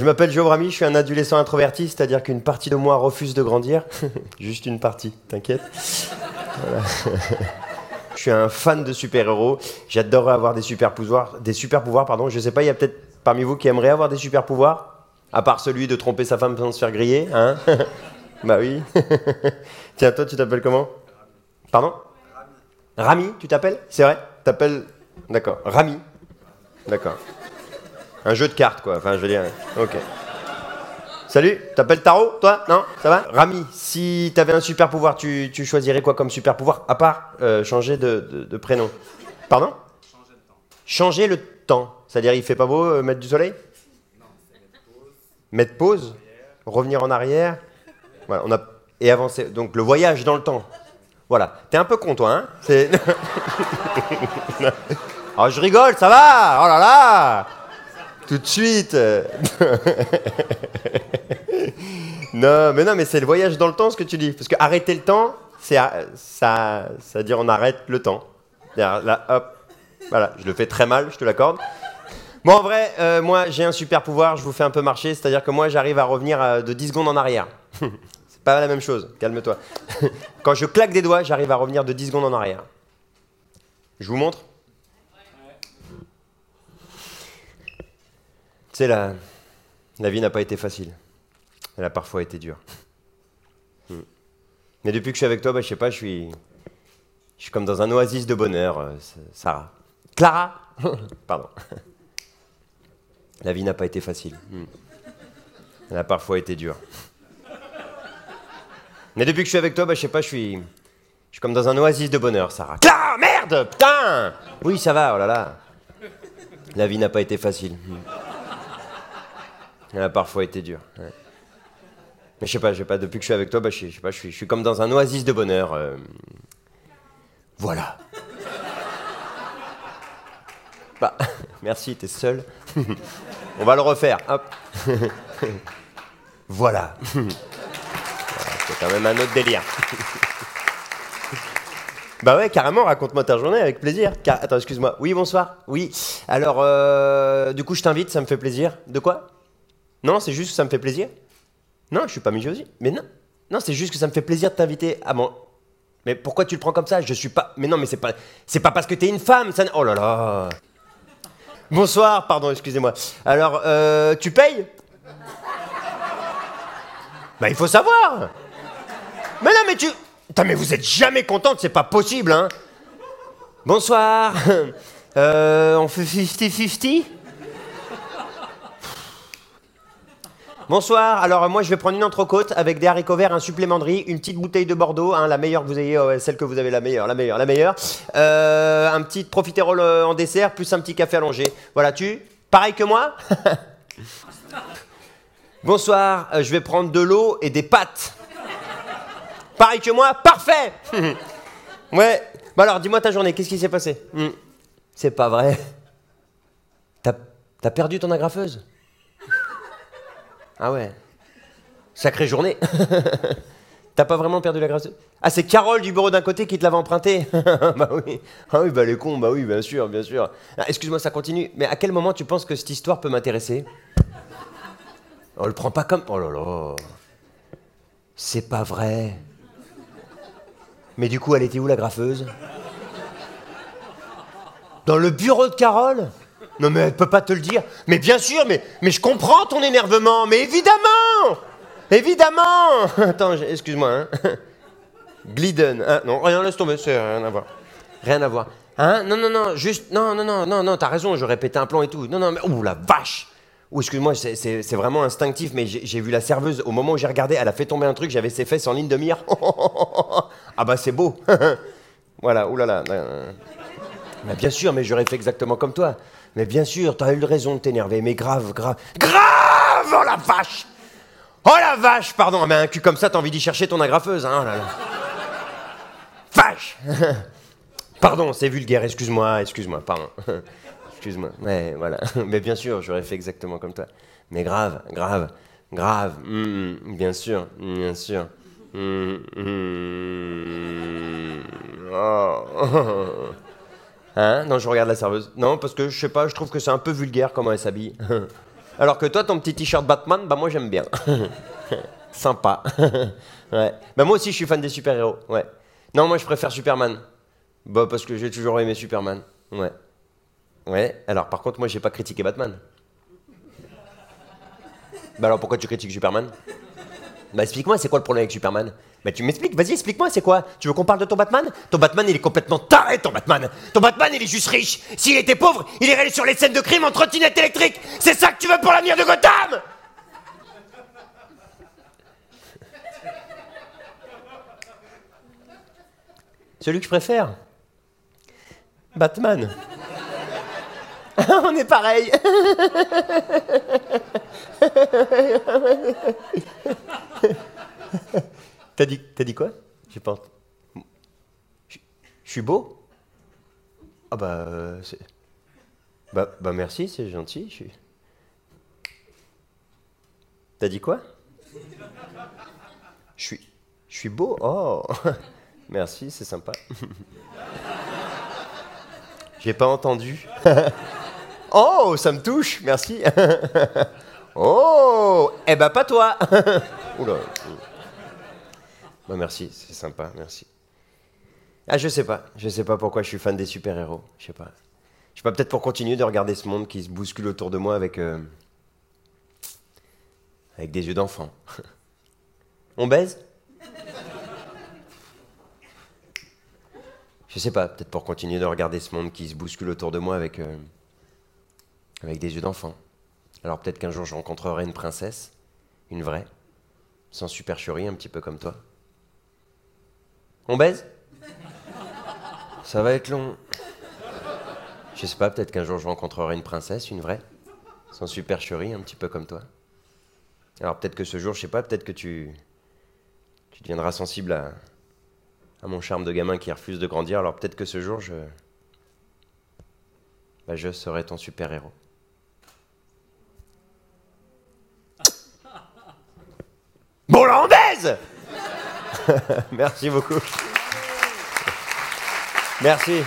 Je m'appelle Joe Brami, je suis un adolescent introverti, c'est-à-dire qu'une partie de moi refuse de grandir. Juste une partie, t'inquiète. Je suis un fan de super-héros. J'adorerais avoir des super-pouvoirs. Des super-pouvoirs, pardon. Je sais pas, il y a peut-être parmi vous qui aimeraient avoir des super-pouvoirs À part celui de tromper sa femme sans se faire griller, hein Bah oui. Tiens, toi, tu t'appelles comment? Pardon? Rami. Rami, tu t'appelles? C'est vrai? T'appelles? D'accord. Rami. D'accord. Un jeu de cartes, quoi. Enfin, je veux dire. Ok. Salut, t'appelles Taro, toi? Non Ça va? Rami, si t'avais un super pouvoir, tu, tu, choisirais quoi comme super pouvoir À part euh, changer de, de, prénom? Pardon? Changer le temps. Changer le temps. C'est-à-dire, il fait pas beau euh, mettre du soleil? Non, c'est mettre pause. Mettre pause? Revenir en arrière? Voilà, on a. Et avancer. Donc, le voyage dans le temps. Voilà. T'es un peu con, toi, hein? C'est. oh, je rigole, ça va Oh là là tout de suite. non, mais non, mais c'est le voyage dans le temps ce que tu dis. Parce que arrêter le temps, c'est ça, ça dire on arrête le temps. Là, hop, voilà, je le fais très mal, je te l'accorde. Bon, en vrai, euh, moi, j'ai un super pouvoir, je vous fais un peu marcher, c'est-à-dire que moi, j'arrive à revenir euh, de 10 secondes en arrière. c'est pas la même chose, calme-toi. Quand je claque des doigts, j'arrive à revenir de 10 secondes en arrière. Je vous montre sais, la, la vie n'a pas été facile. Elle a parfois été dure. Hmm. Mais depuis que je suis avec toi, bah, je sais pas, je suis, je suis comme dans un oasis de bonheur, euh, Sarah. Clara Pardon. La vie n'a pas été facile. Hmm. Elle a parfois été dure. Mais depuis que je suis avec toi, bah, je sais pas, je suis, je suis comme dans un oasis de bonheur, Sarah. Clara Merde Putain Oui, ça va, oh là là. La vie n'a pas été facile. Hmm. Elle a parfois été dure. Mais je sais pas, pas, depuis que je suis avec toi, bah, je, suis, comme dans un oasis de bonheur. Euh. Voilà. bah, merci, t'es seul. On va le refaire, voilà. C'est quand même un autre délire. Bah ouais, carrément, raconte-moi ta journée avec plaisir. Attends, excuse-moi. Oui, bonsoir. Oui. Alors, euh, du coup, je t'invite, ça me fait plaisir. De quoi? Non, c'est juste que ça me fait plaisir. Non, je suis pas aussi. Mais non. Non, c'est juste que ça me fait plaisir de t'inviter à mon. Mais pourquoi tu le prends comme ça? Je suis pas. Mais non, mais c'est pas. C'est pas parce que t'es une femme. Ça... Oh là là. Bonsoir, pardon, excusez-moi. Alors, euh, tu payes? Bah, il faut savoir. Mais non, mais tu. Putain, mais vous êtes jamais contente, c'est pas possible, hein. Bonsoir. Euh, on fait 50-50 Bonsoir, alors moi je vais prendre une entrecôte avec des haricots verts, un supplément de riz, une petite bouteille de Bordeaux, hein, la meilleure que vous ayez, celle que vous avez la meilleure, la meilleure, la meilleure. Euh, un petit profiterole euh, en dessert, plus un petit café allongé. Voilà, tu Pareil que moi? Bonsoir, euh, je vais prendre de l'eau et des pâtes. Pareil que moi Parfait Ouais. Bon alors, dis-moi ta journée, qu'est-ce qui s'est passé? Hmm. C'est pas vrai. T'as perdu ton agrafeuse? Ah ouais. Sacrée journée. T'as pas vraiment perdu la grâce Ah, c'est Carole du bureau d'un côté qui te l'avait emprunté Bah oui. Ah oui, bah les cons, bah oui, bien sûr, bien sûr. Ah, excuse-moi, ça continue. Mais à quel moment tu penses que cette histoire peut m'intéresser? On le prend pas comme. Oh là là. C'est pas vrai. Mais du coup, elle était où la graffeuse? Dans le bureau de Carole? Non mais elle peut pas te le dire. Mais bien sûr, mais, mais je comprends ton énervement, mais évidemment Évidemment Attends, excuse-moi. Hein. Glidden. Hein, non, rien, laisse tomber, c'est rien à voir. Rien à voir. Hein? Non, non, non, juste... Non, non, non, non, non, t'as raison, je répétais un plan et tout. Non, non, mais... Ouh, la vache Ouh, excuse-moi, c'est vraiment instinctif, mais j'ai vu la serveuse, au moment où j'ai regardé, elle a fait tomber un truc, j'avais ses fesses en ligne de mire. ah bah c'est beau Voilà, oulala. Là. bien sûr, mais j'aurais fait exactement comme toi. Mais bien sûr, t'as eu raison de t'énerver, mais grave, grave. Grave Oh la vache Oh la vache Pardon, mais un cul comme ça, t'as envie d'y chercher ton agrafeuse, hein oh. Vache Pardon, c'est vulgaire, excuse-moi, excuse-moi, pardon. excuse-moi, mais voilà. Mais bien sûr, j'aurais fait exactement comme toi. Mais grave, grave, grave, mm, mm, bien sûr, bien sûr. Mm, oh. Hein? Non, je regarde la serveuse. Non, parce que je sais pas, je trouve que c'est un peu vulgaire comment elle s'habille. Alors que toi, ton petit t-shirt Batman, bah moi j'aime bien. Sympa. ouais. Bah moi aussi, je suis fan des super-héros. Ouais. Non, moi je préfère Superman. Bah parce que j'ai toujours aimé Superman. Ouais. Ouais. Alors par contre, moi j'ai pas critiqué Batman. Bah alors pourquoi tu critiques Superman? Bah explique-moi, c'est quoi le problème avec Superman? Bah tu m'expliques, vas-y explique-moi, c'est quoi? Tu veux qu'on parle de ton Batman? Ton Batman il est complètement taré ton Batman. Ton Batman il est juste riche. S'il était pauvre, il irait sur les scènes de crime en trottinette électrique. C'est ça que tu veux pour l'avenir de Gotham! Celui que je préfère? Batman. On est pareil. T'as dit, t'as dit quoi? Je suis beau? Ah bah, euh, bah, bah merci, c'est gentil. T'as dit quoi? Je suis, je suis beau. Oh, merci, c'est sympa. J'ai pas entendu. oh, ça me touche, merci. oh, eh ben pas toi. Oula. Bah merci, c'est sympa, merci. Ah, je sais pas, je sais pas pourquoi je suis fan des super-héros, je sais pas. Je sais pas, peut-être pour continuer de regarder ce monde qui se bouscule autour de moi avec. euh, avec des yeux d'enfant. On baise? Je sais pas, peut-être pour continuer de regarder ce monde qui se bouscule autour de moi avec. euh, avec des yeux d'enfant. Alors peut-être qu'un jour je rencontrerai une princesse, une vraie, sans supercherie, un petit peu comme toi. On baise? Ça va être long. Je sais pas, peut-être qu'un jour je rencontrerai une princesse, une vraie, sans supercherie, un petit peu comme toi. Alors peut-être que ce jour, je sais pas, peut-être que tu. tu deviendras sensible à. à mon charme de gamin qui refuse de grandir. Alors peut-être que ce jour, je. bah, je serai ton super-héros. Baise Merci beaucoup. Merci.